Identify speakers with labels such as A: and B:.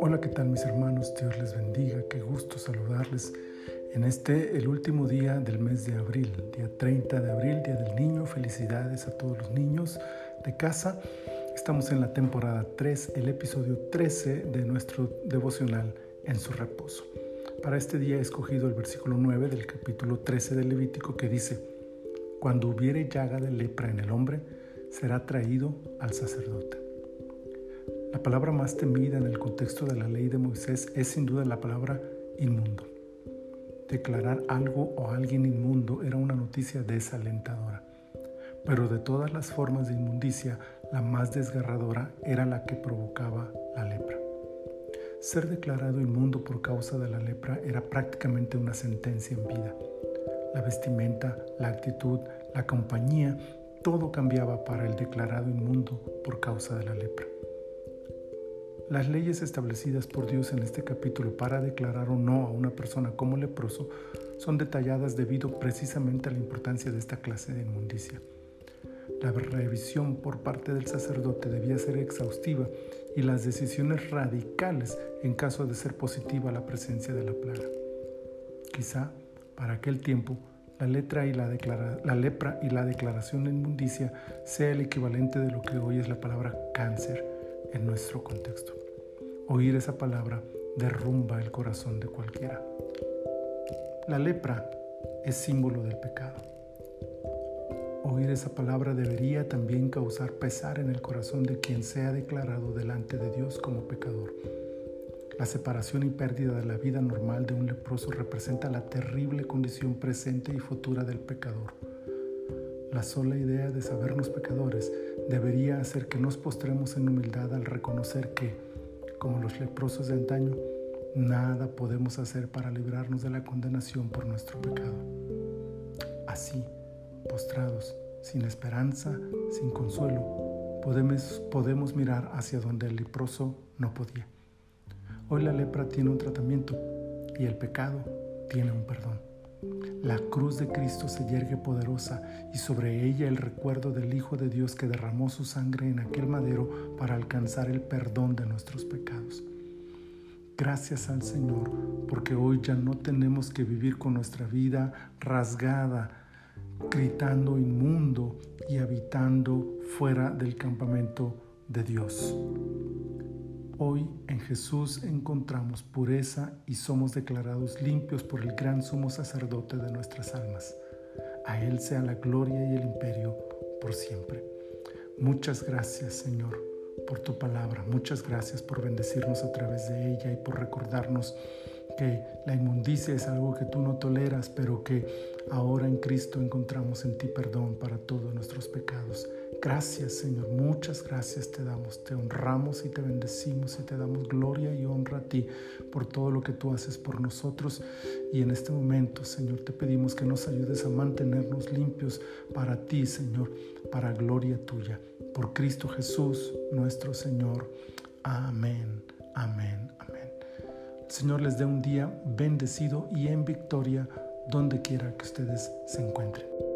A: Hola, ¿qué tal mis hermanos? Dios les bendiga, qué gusto saludarles en este, el último día del mes de abril, día 30 de abril, Día del Niño. Felicidades a todos los niños de casa. Estamos en la temporada 3, el episodio 13 de nuestro devocional en su reposo. Para este día he escogido el versículo 9 del capítulo 13 del Levítico que dice, Cuando hubiere llaga de lepra en el hombre, será traído al sacerdote. La palabra más temida en el contexto de la ley de Moisés es sin duda la palabra inmundo. Declarar algo o alguien inmundo era una noticia desalentadora, pero de todas las formas de inmundicia, la más desgarradora era la que provocaba la lepra. Ser declarado inmundo por causa de la lepra era prácticamente una sentencia en vida. La vestimenta, la actitud, la compañía, todo cambiaba para el declarado inmundo por causa de la lepra. Las leyes establecidas por Dios en este capítulo para declarar o no a una persona como leproso son detalladas debido precisamente a la importancia de esta clase de inmundicia. La revisión por parte del sacerdote debía ser exhaustiva y las decisiones radicales en caso de ser positiva la presencia de la plaga. Quizá para aquel tiempo la, letra y la, lepra y la declaración de inmundicia sea el equivalente de lo que hoy es la palabra cáncer en nuestro contexto. Oír esa palabra derrumba el corazón de cualquiera. La lepra es símbolo del pecado. Oír esa palabra debería también causar pesar en el corazón de quien sea declarado delante de Dios como pecador. La separación y pérdida de la vida normal de un leproso representa la terrible condición presente y futura del pecador. La sola idea de sabernos pecadores debería hacer que nos postremos en humildad al reconocer que, como los leprosos de antaño, nada podemos hacer para librarnos de la condenación por nuestro pecado. Así, postrados, sin esperanza, sin consuelo, podemos, podemos mirar hacia donde el leproso no podía. Hoy la lepra tiene un tratamiento y el pecado tiene un perdón. La cruz de Cristo se yergue poderosa y sobre ella el recuerdo del Hijo de Dios que derramó su sangre en aquel madero para alcanzar el perdón de nuestros pecados. Gracias al Señor porque hoy ya no tenemos que vivir con nuestra vida rasgada, gritando inmundo y habitando fuera del campamento de Dios. Hoy en Jesús encontramos pureza y somos declarados limpios por el gran sumo sacerdote de nuestras almas. A Él sea la gloria y el imperio por siempre. Muchas gracias Señor por tu palabra. Muchas gracias por bendecirnos a través de ella y por recordarnos que la inmundicia es algo que tú no toleras, pero que ahora en Cristo encontramos en ti perdón para todos nuestros pecados. Gracias Señor, muchas gracias te damos, te honramos y te bendecimos y te damos gloria y honra a ti por todo lo que tú haces por nosotros. Y en este momento, Señor, te pedimos que nos ayudes a mantenernos limpios para ti, Señor, para gloria tuya. Por Cristo Jesús, nuestro Señor. Amén, amén, amén. Señor les dé un día bendecido y en victoria donde quiera que ustedes se encuentren.